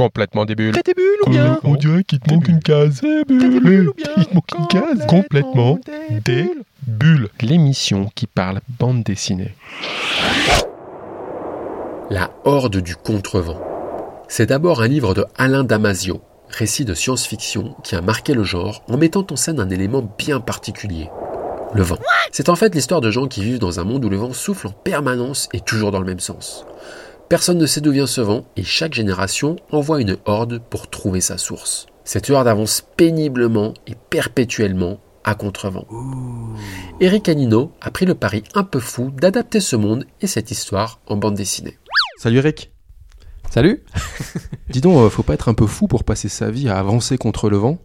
Complètement des bulles. T'as des bulles ou bien On dirait qu'il te manque une case. Des bulles ou bien Il te manque une case. Complètement des bulles. L'émission qui parle bande dessinée. La Horde du Contrevent. C'est d'abord un livre de Alain Damasio, récit de science-fiction qui a marqué le genre en mettant en scène un élément bien particulier. Le vent. C'est en fait l'histoire de gens qui vivent dans un monde où le vent souffle en permanence et toujours dans le même sens. Personne ne sait d'où vient ce vent et chaque génération envoie une horde pour trouver sa source. Cette horde avance péniblement et perpétuellement à contrevent. Eric Anino a pris le pari un peu fou d'adapter ce monde et cette histoire en bande dessinée. Salut Eric. Salut Dis donc, euh, faut pas être un peu fou pour passer sa vie à avancer contre le vent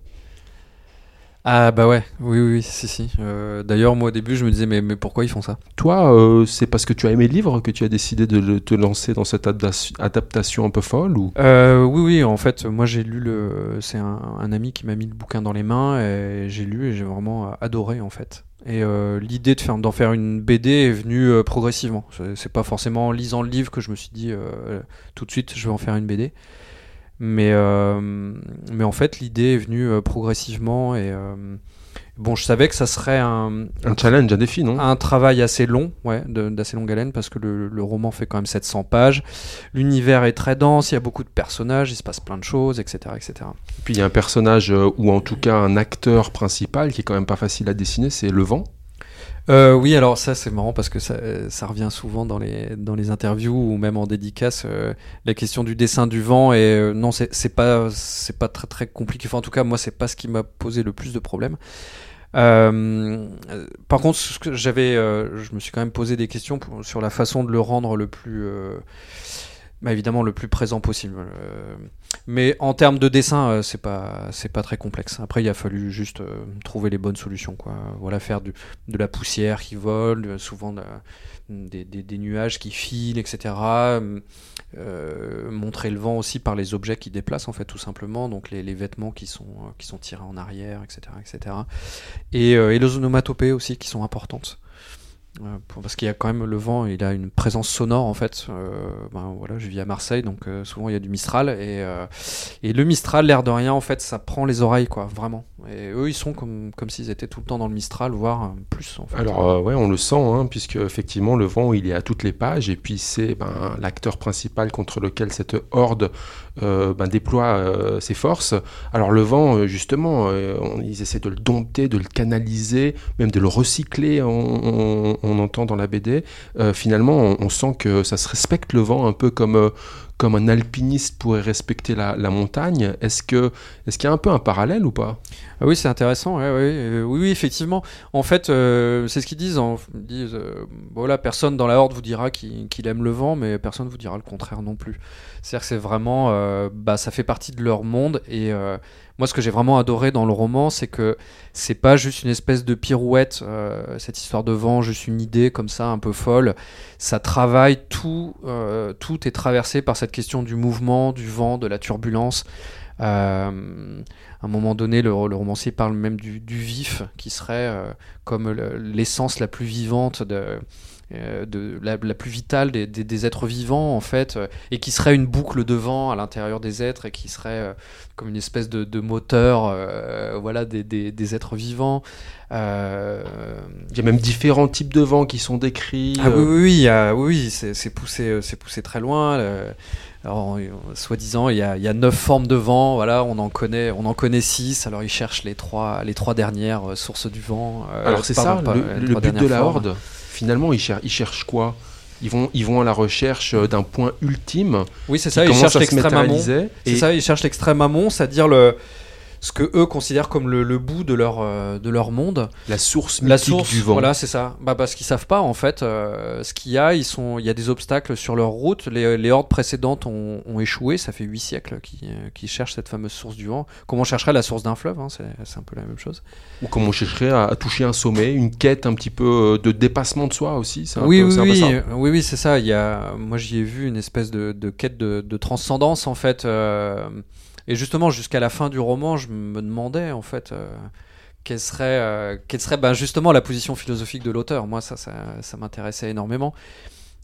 Ah bah ouais, oui, oui, oui, si, si. Euh, D'ailleurs, moi au début, je me disais, mais, mais pourquoi ils font ça? Toi, euh, c'est parce que tu as aimé le livre que tu as décidé de le- te lancer dans cette adapta- adaptation un peu folle ou? Euh, Oui, oui, en fait, moi j'ai lu le. C'est un, un ami qui m'a mis le bouquin dans les mains et j'ai lu et j'ai vraiment adoré en fait. Et l'idée de faire d'en faire une BD est venue progressivement. C'est- pas forcément en lisant le livre que je me suis dit tout de suite je vais en faire une BD. Mais, euh, mais en fait, l'idée est venue euh, progressivement et euh, bon, je savais que ça serait un, un challenge, un défi, non? un travail assez long, ouais, d'assez longue haleine, parce que le, le roman fait quand même 700 pages. L'univers est très dense, il y a beaucoup de personnages, il se passe plein de choses, etc. etc. Puis il y a un personnage, euh, ou en tout cas un acteur principal qui est quand même pas facile à dessiner, c'est le vent. Euh, oui, alors ça c'est marrant parce que ça, ça revient souvent dans les, dans les interviews ou même en dédicace, euh, la question du dessin du vent. Et euh, non, c'est pas, pas très très compliqué. Enfin, en tout cas, moi, c'est pas ce qui m'a posé le plus de problèmes. Euh, euh, par contre, j'avais, euh, je me suis quand même posé des questions pour- sur la façon de le rendre le plus, euh, bah, évidemment, le plus présent possible. Euh, mais en termes de dessin, euh, c'est pas, c'est pas très complexe. Après, il a fallu juste euh, trouver les bonnes solutions, quoi. Voilà, faire de la poussière qui vole, euh, souvent de- des, des- nuages qui filent, etc. Montrer le vent aussi par les objets qui déplacent, en fait, tout simplement. Donc les, les vêtements qui sont, qui sont tirés en arrière, etc. etc. Et, et les onomatopées aussi qui sont importantes. Euh, parce qu'il y a quand même le vent, il a une présence sonore en fait. Euh, ben, voilà, je vis à Marseille, donc euh, souvent il y a du Mistral et, le Mistral, l'air de rien, en fait, ça prend les oreilles, quoi, vraiment. Et eux, ils sont comme, comme s'ils étaient tout le temps dans le Mistral, voire plus. Alors ouais, on le sent, hein, puisque effectivement le vent il est à toutes les pages et puis c'est ben, l'acteur principal contre lequel cette horde ben, déploie ses forces. Alors le vent justement, ils essaient de le dompter, de le canaliser, même de le recycler. On entend dans la BD. Euh, finalement, on, sent que ça se respecte le vent un peu comme euh, comme un alpiniste pourrait respecter la, montagne. Est-ce que est-ce qu'il y a un peu un parallèle ou pas? Ah oui, c'est intéressant. euh, oui, oui, effectivement. En fait, euh, c'est ce qu'ils disent. en- Ils disent, euh, voilà, personne dans la horde vous dira qu'il aime le vent, mais personne vous dira le contraire non plus. C'est-à-dire que c'est vraiment, euh, bah, ça fait partie de leur monde. Et euh, moi, ce que j'ai vraiment adoré dans le roman, c'est que c'est pas juste une espèce de pirouette, euh, cette histoire de vent, juste une idée comme ça, un peu folle. Ça travaille tout, euh, tout est traversé par cette question du mouvement, du vent, de la turbulence. Euh, à un moment donné, le, le romancier parle même du, du vif, qui serait euh, comme le- l'essence la plus vivante, de, euh, de, la, la plus vitale des, des- des êtres vivants, en fait, et qui serait une boucle de vent à l'intérieur des êtres, et qui serait comme une espèce de, de moteur voilà, des, êtres vivants. Il y a même différents types de vents qui sont décrits. ah oui, oui, oui, oui, c'est poussé, c'est poussé très loin. Euh, alors, euh, soi-disant, il y a, il y a neuf formes de vent. Voilà, on en connaît, on en connaît six. Alors, ils cherchent les trois, les trois dernières euh, sources du vent. euh, Alors c'est ça, pas- le, trois but de la formes. horde. Finalement, ils, cher- ils cherchent quoi? Ils vont, ils vont à la recherche euh, d'un point ultime. Oui, c'est ça. Ils cherchent l'extrême amont. C'est ça. Ils cherchent l'extrême amont, c'est-à-dire le ce que eux considèrent comme le, le bout de leur euh, de leur monde. la source La mythique source, du vent. voilà, c'est ça. Bah, parce qu'ils savent pas en fait euh, ce qu'il y a. Ils sont, il y a des obstacles sur leur route. Les, les hordes précédentes ont, ont échoué. Ça fait huit siècles qu'ils euh, qu'ils cherchent cette fameuse source du vent. Comme on chercherait la source d'un fleuve, hein, c'est un peu la même chose. Ou comme on chercherait à, à toucher un sommet, une quête un petit peu de dépassement de soi aussi. un Oui, peu- oui, peu oui, ça. oui, oui, c'est ça. Il y a, moi, j'y ai vu une espèce de, de quête de, de transcendance en fait. euh, et justement, jusqu'à la fin du roman, je me demandais en fait. euh, quelle serait, euh, quelle serait ben, justement la position philosophique de l'auteur Moi, ça, ça, ça m'intéressait énormément.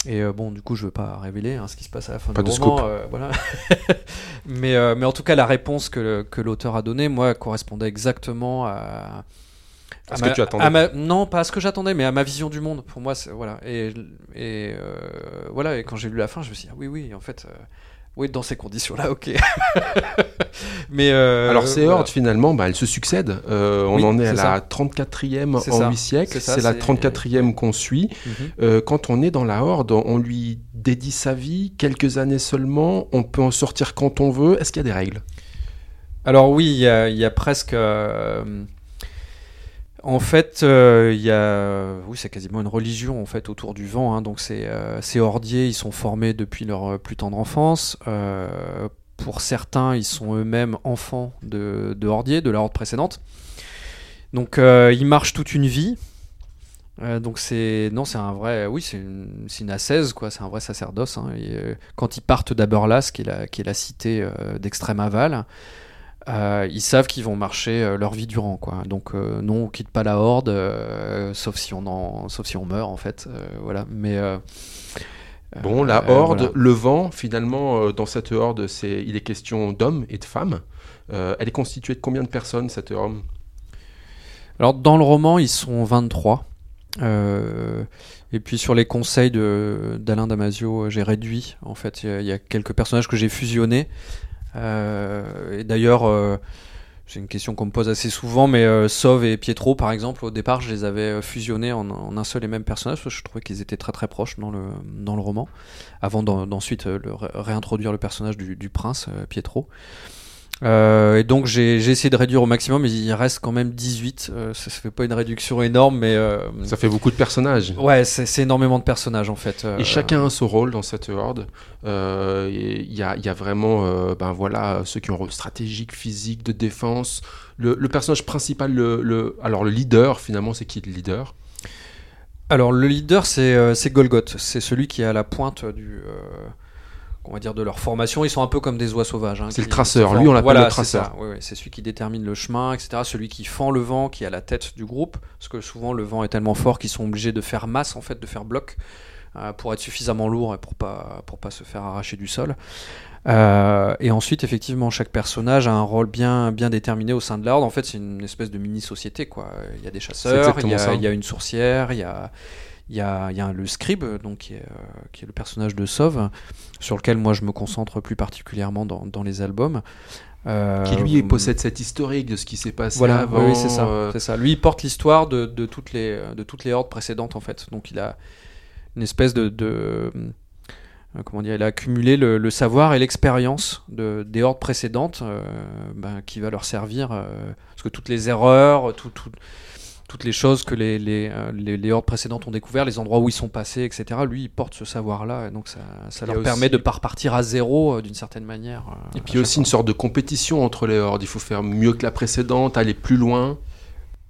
Et euh, bon, du coup, je veux pas révéler hein, ce qui se passe à la fin Pas du de roman. scoop. euh, voilà. mais, mais en tout cas, la réponse que, que l'auteur a donnée, moi, correspondait exactement à. À ce ma- que tu attendais. ma- non, pas à ce que j'attendais, mais à ma vision du monde. Pour moi, voilà. Et, et voilà. Et quand j'ai lu la fin, je me suis dit, ah oui, oui, en fait, oui, dans ces conditions-là, ok. mais euh, Alors ces voilà. hordes finalement, bah, elles se succèdent. Euh, on Oui, en est à la ça. 34e C'est en ça. 8 siècles. C'est la c'est- 34e qu'on suit. Mhm. Euh, quand on est dans la horde, on lui dédie sa vie, quelques années seulement. On peut en sortir quand on veut. Est-ce qu'il y a des règles? Alors oui, il y a, il y a presque... euh, en fait, euh, il y a... C'est quasiment une religion en fait autour du vent. hein. Donc euh, ces hordiers, ils sont formés depuis leur euh, plus tendre enfance. Euh, pour certains, ils sont eux-mêmes enfants de, de de la horde précédente. Donc euh, ils marchent toute une vie. Euh, donc c'est non c'est un vrai oui c'est une, c'est une quoi c'est un vrai sacerdoce hein. Euh, quand ils partent d'Aberlas qui est la qui est la cité euh, d'extrême aval euh, ils savent qu'ils vont marcher euh, leur vie durant quoi donc euh, non on quitte pas la horde sauf si on en sauf si on meurt en fait voilà mais Bon, la horde, voilà. le vent, finalement, dans cette horde, c'est, il est question d'hommes et de femmes. Elle est constituée de combien de personnes, cette horde? Alors dans le roman, ils sont 23. Euh, et puis sur les conseils d'Alain Damasio, j'ai réduit. En fait, il y y, a quelques personnages que j'ai fusionnés. Euh, et d'ailleurs, euh, c'est une question qu'on me pose assez souvent, mais euh, Sauve et Pietro, par exemple, au départ, je les avais euh, fusionnés en, un seul et même personnage, parce que je trouvais qu'ils étaient très très proches dans le, dans le roman, avant d'en- d'ensuite réintroduire le personnage du, prince, Pietro. Euh, et donc j'ai essayé de réduire au maximum, mais il reste quand même 18. Euh, ça, ça fait pas une réduction énorme, mais euh, Ça fait beaucoup de personnages. ouais, c'est énormément de personnages en fait. Euh, Et chacun a son rôle dans cette horde. Il y, a, il y a vraiment ben voilà, ceux qui ont un rôle stratégique, physique, de défense. Le, le personnage principal, le, le- alors le leader, finalement, c'est qui le leader? Alors le leader c'est c'est Golgoth, c'est celui qui est à la pointe du euh, on va dire de leur formation. Ils sont un peu comme des oies sauvages. hein, C'est le traceur. Lui, on l'appelle voilà, le traceur. c'est celui qui détermine le chemin, etc. Celui qui fend le vent, qui est à la tête du groupe, parce que souvent le vent est tellement fort qu'ils sont obligés de faire masse en fait, de faire bloc euh, pour être suffisamment lourd et pour pas pour pas se faire arracher du sol. Euh, et ensuite, effectivement, chaque personnage a un rôle bien, bien déterminé au sein de l'ordre. En fait, c'est une espèce de mini-société. quoi. Il y a des chasseurs, il y, a, il y a une sourcière, il y a, il y a, il y a le scribe, donc, qui, est, euh, qui est le personnage de Sauve, sur lequel moi je me concentre plus particulièrement dans, dans les albums. Euh, Qui lui possède cette historique de ce qui s'est passé voilà, avant. oui, c'est ça, euh, ça. Lui, il porte l'histoire de, de toutes les de toutes les hordes précédentes en fait. Donc il a une espèce de, de euh, comment dire, il a accumulé le, le savoir et l'expérience de des hordes précédentes, euh, ben, qui va leur servir parce que toutes les erreurs, tout, tout- toutes les choses que les, les, euh, les, les hordes précédentes ont découvert, les endroits où ils sont passés, etc. Lui, il porte ce savoir-là, et donc ça, leur permet de pas repartir à zéro euh, d'une certaine manière. euh, Et puis aussi fois. une sorte de compétition entre les hordes. Il faut faire mieux que la précédente, aller plus loin.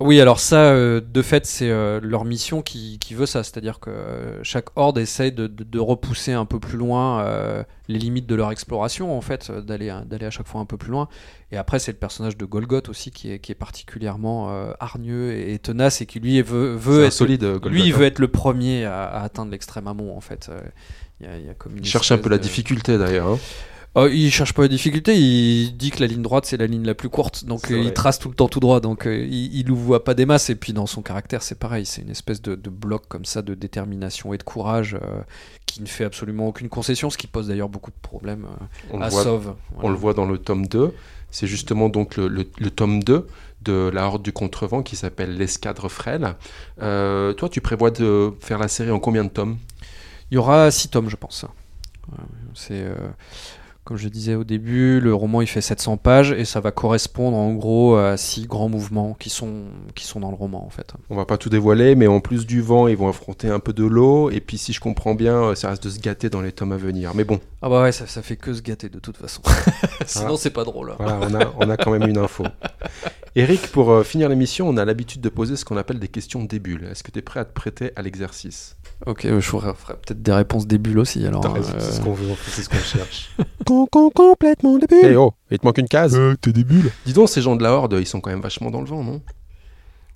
Oui, alors ça, euh, de fait, c'est euh, leur mission qui, qui veut ça. C'est-à-dire que euh, chaque horde essaye de, de- de repousser un peu plus loin les limites de leur exploration, en fait, d'aller à- d'aller à chaque fois un peu plus loin. Et après, c'est le personnage de Golgoth aussi qui est, qui est particulièrement hargneux et, et tenace et qui lui veut, veut être solide. Golgoth, lui, il hein. veut être le premier à, à atteindre l'extrême amont, en fait. Il y a, il y a comme une Il cherche un peu la difficulté d'ailleurs. hein. Oh, il cherche pas la difficulté, il dit que la ligne droite c'est la ligne la plus courte, donc euh, il trace tout le temps tout droit, donc euh, il, il voit pas des masses, et puis dans son caractère c'est pareil, c'est une espèce de, de bloc comme ça de détermination et de courage euh, qui ne fait absolument aucune concession, ce qui pose d'ailleurs beaucoup de problèmes euh, On, à voit, Sauve. on le voit dans le tome 2. C'est justement donc le, le- le tome 2 de la Horde du Contrevent qui s'appelle L'Escadre Frêle. Euh, toi, tu prévois de faire la série en combien de tomes? Il y aura six tomes, je pense. C'est euh, comme je disais au début, le roman il fait 700 pages et ça va correspondre en gros à six grands mouvements qui sont qui sont dans le roman en fait. On va pas tout dévoiler, mais en plus du vent, ils vont affronter un peu de l'eau. Et puis, si je comprends bien, euh, ça reste de se gâter dans les tomes à venir. Mais bon, Ah bah ouais, ça, ça fait que se gâter de toute façon. Sinon c'est pas drôle. hein. voilà, on a, on a quand même une info. Eric, pour euh, finir l'émission, on a l'habitude de poser ce qu'on appelle des questions débules. Est-ce que tu es prêt à te prêter à l'exercice? Ok, euh, je ferai peut-être des réponses des bulles aussi alors. T'as raison, euh, c'est ce qu'on veut, c'est ce qu'on cherche. complètement débile. Eh oh, il te manque une case. Euh, t'es des bulles. Dis donc, ces gens de la Horde, ils sont quand même vachement dans le vent, non?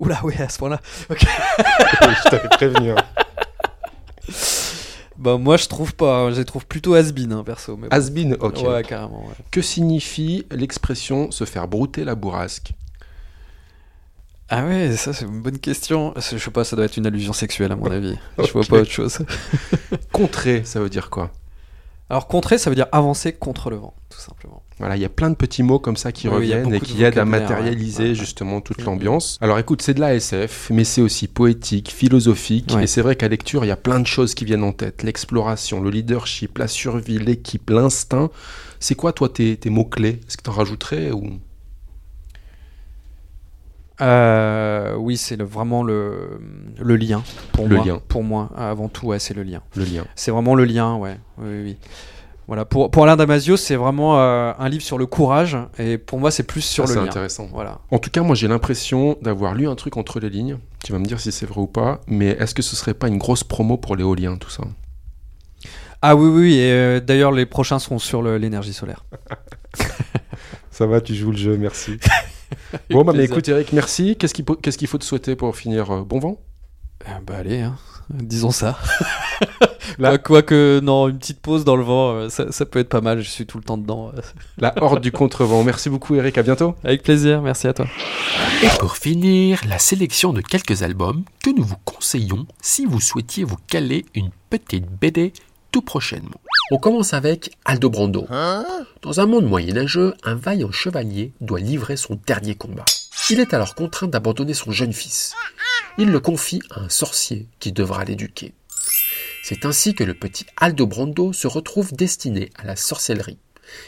Oula, oui, à ce point-là. Je t'avais prévenu. hein. Bah moi je trouve pas, je les trouve plutôt has-been hein, perso. Mais bon. Has-been, ok. Ouais, carrément. ouais. Que signifie l'expression se faire brouter la bourrasque? Ah ouais, ça c'est une bonne question. Je sais pas, ça doit être une allusion sexuelle à mon avis. Je vois pas autre chose. Contrer, ça veut dire quoi? Alors contrer, ça veut dire avancer contre le vent, tout simplement. Voilà, il y a plein de petits mots comme ça qui Oui, reviennent et qui aident à matérialiser ouais. Ouais, justement toute Mhm. l'ambiance. Alors écoute, c'est de la SF, mais c'est aussi poétique, philosophique, et c'est vrai qu'à lecture, il y a plein de choses qui viennent en tête. L'exploration, le leadership, la survie, l'équipe, l'instinct. C'est quoi toi tes, tes mots-clés? Est-ce que tu en rajouterais ou... Euh, oui, c'est le- vraiment le, le lien pour Le moi. lien. Pour moi, avant tout, ouais, c'est le lien. le lien C'est vraiment le lien, ouais. Oui, oui, oui. Voilà, pour, pour Alain Damasio, c'est vraiment euh, un livre sur le courage, et pour moi, c'est plus sur Ça, le c'est lien. intéressant. Voilà. En tout cas, moi j'ai l'impression d'avoir lu un truc entre les lignes. Tu vas me dire si c'est vrai ou pas, mais est-ce que ce serait pas une grosse promo pour l'éolien tout ça? Ah oui, oui, et euh, d'ailleurs, les prochains seront sur l'énergie solaire. Ça va, tu joues le jeu, merci. bon, bah, mais écoute, Eric, merci. Qu'est-ce qu'il faut, qu'est-ce qu'il faut te souhaiter pour finir euh, Bon vent? Ah, bah allez, hein. disons ça. Là- Quoi- Quoique, non, une petite pause dans le vent, euh, ça, ça peut être pas mal, je suis tout le temps dedans. euh. La horde du contrevent. Merci beaucoup, Eric. À bientôt. Avec plaisir, merci à toi. Et pour finir, la sélection de quelques albums que nous vous conseillons si vous souhaitiez vous caler une petite BD tout prochainement. On commence avec Aldo Brando. Dans un monde moyenâgeux, un vaillant chevalier doit livrer son dernier combat. Il est alors contraint d'abandonner son jeune fils. Il le confie à un sorcier qui devra l'éduquer. C'est ainsi que le petit Aldo Brando se retrouve destiné à la sorcellerie.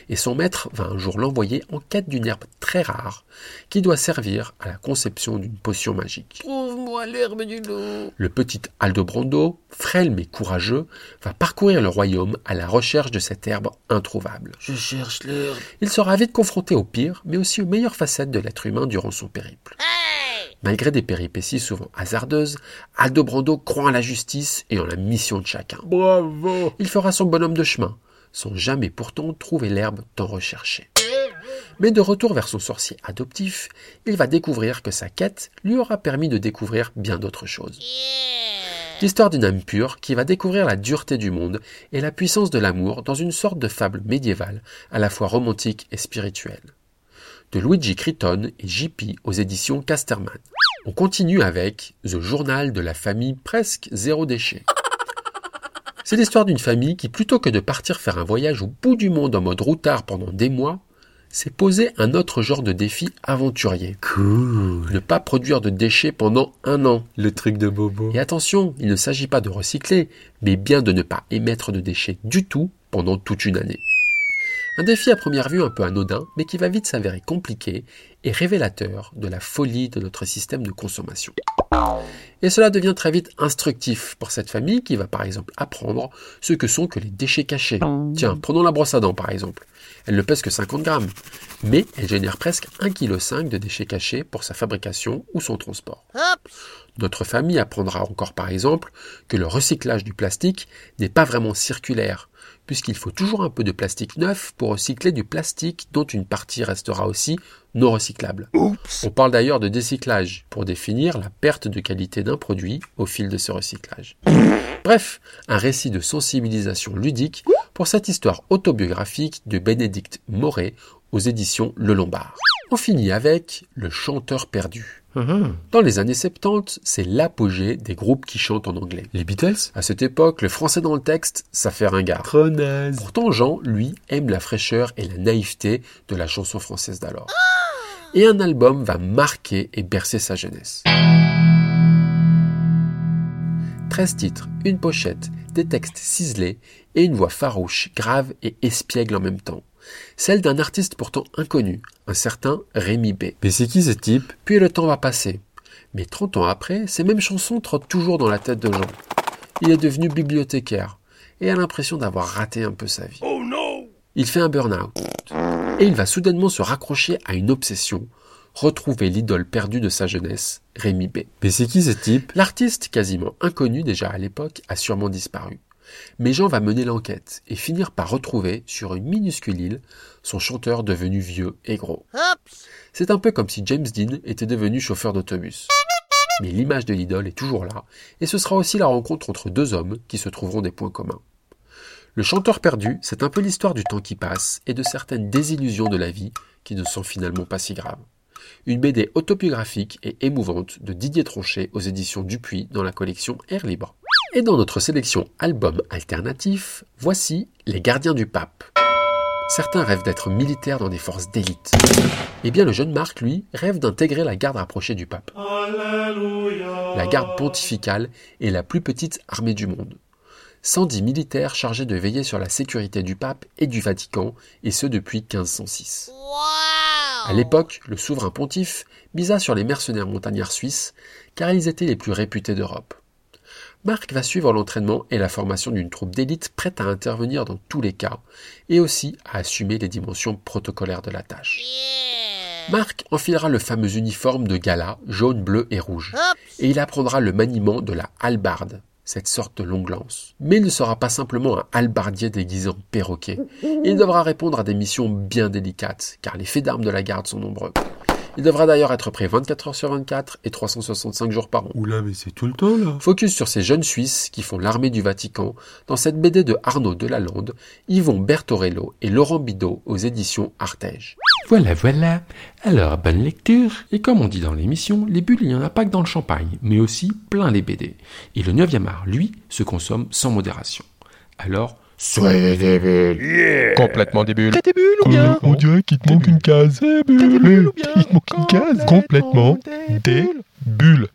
Et son maître va un jour l'envoyer en quête d'une herbe très rare qui doit servir à la conception d'une potion magique. Trouve-moi l'herbe du loup. Le petit Aldo Brando, frêle mais courageux, va parcourir le royaume à la recherche de cette herbe introuvable. Je cherche l'herbe. Il sera vite confronté au pire, mais aussi aux meilleures facettes de l'être humain durant son périple. Malgré des péripéties souvent hasardeuses, Aldo Brando croit en la justice et en la mission de chacun. Bravo. Il fera son bonhomme de chemin, sans jamais pourtant trouver l'herbe tant recherchée. Mais de retour vers son sorcier adoptif, il va découvrir que sa quête lui aura permis de découvrir bien d'autres choses. L'histoire d'une âme pure qui va découvrir la dureté du monde et la puissance de l'amour dans une sorte de fable médiévale, à la fois romantique et spirituelle. De Luigi Criton et JP aux éditions Casterman. On continue avec The Journal de la famille presque zéro déchet. C'est l'histoire d'une famille qui, plutôt que de partir faire un voyage au bout du monde en mode routard pendant des mois, s'est posé un autre genre de défi aventurier. Cool. Ne pas produire de déchets pendant un an. Le truc de Bobo. Et attention, il ne s'agit pas de recycler, mais bien de ne pas émettre de déchets du tout pendant toute une année. Un défi à première vue un peu anodin, mais qui va vite s'avérer compliqué et révélateur de la folie de notre système de consommation. Et cela devient très vite instructif pour cette famille qui va par exemple apprendre ce que sont que les déchets cachés. Tiens, prenons la brosse à dents par exemple. Elle ne pèse que 50 grammes, mais elle génère presque 1,5 kg de déchets cachés pour sa fabrication ou son transport. Notre famille apprendra encore par exemple que le recyclage du plastique n'est pas vraiment circulaire, puisqu'il faut toujours un peu de plastique neuf pour recycler du plastique dont une partie restera aussi non recyclable. On parle d'ailleurs de décyclage pour définir la perte de qualité d'un produit au fil de ce recyclage. Bref, un récit de sensibilisation ludique pour cette histoire autobiographique de Bénédicte Moret aux éditions Le Lombard. On finit avec Le chanteur perdu. Dans les années 70, c'est l'apogée des groupes qui chantent en anglais. Les Beatles? À cette époque, le français dans le texte, ça fait ringard. Trop naze. Pourtant, Jean, lui, aime la fraîcheur et la naïveté de la chanson française d'alors. Et un album va marquer et bercer sa jeunesse. 13 titres, une pochette, des textes ciselés et une voix farouche, grave et espiègle en même temps. Celle d'un artiste pourtant inconnu, un certain Rémi B. Mais c'est qui ce type? Puis le temps va passer. Mais 30 ans après, ces mêmes chansons trottent toujours dans la tête de Jean. Il est devenu bibliothécaire et a l'impression d'avoir raté un peu sa vie. Il fait un burn-out. Et il va soudainement se raccrocher à une obsession, retrouver l'idole perdue de sa jeunesse, Rémi B. Mais c'est qui ce type? L'artiste, quasiment inconnu déjà à l'époque, a sûrement disparu. Mais Jean va mener l'enquête et finir par retrouver, sur une minuscule île, son chanteur devenu vieux et gros. C'est un peu comme si James Dean était devenu chauffeur d'autobus. Mais l'image de l'idole est toujours là, et ce sera aussi la rencontre entre deux hommes qui se trouveront des points communs. Le chanteur perdu, c'est un peu l'histoire du temps qui passe et de certaines désillusions de la vie qui ne sont finalement pas si graves. Une BD autobiographique et émouvante de Didier Tronchet aux éditions Dupuis dans la collection Air Libre. Et dans notre sélection album alternatif, voici Les Gardiens du Pape. Certains rêvent d'être militaires dans des forces d'élite. Eh bien, le jeune Marc, lui, rêve d'intégrer la garde rapprochée du pape. La garde pontificale est la plus petite armée du monde. 110 militaires chargés de veiller sur la sécurité du pape et du Vatican, et ce depuis 1506. À l'époque, le souverain pontife misa sur les mercenaires montagnards suisses, car ils étaient les plus réputés d'Europe. Marc va suivre l'entraînement et la formation d'une troupe d'élite prête à intervenir dans tous les cas, et aussi à assumer les dimensions protocolaires de la tâche. Marc enfilera le fameux uniforme de gala jaune, bleu et rouge, et il apprendra le maniement de la halbarde, cette sorte de longue lance. Mais il ne sera pas simplement un halbardier déguisé en perroquet. Il devra répondre à des missions bien délicates, car les faits d'armes de la garde sont nombreux. Il devra d'ailleurs être prêt 24 heures sur 24 et 365 jours par an. Oula, mais c'est tout le temps là. Focus sur ces jeunes Suisses qui font l'armée du Vatican dans cette BD de Arnaud Delalande, Yvon Bertorello et Laurent Bidot aux éditions Artege. Voilà, voilà. Alors, bonne lecture. Et comme on dit dans l'émission, les bulles, il n'y en a pas que dans le champagne, mais aussi plein les BD. Et le 9e art, lui, se consomme sans modération. Alors, soyez des bulles. Complètement des bulles. T'as des bulles ou bien On dirait qu'il te manque une case. Des bulles ou bien Il te manque une case. Complètement des bulles.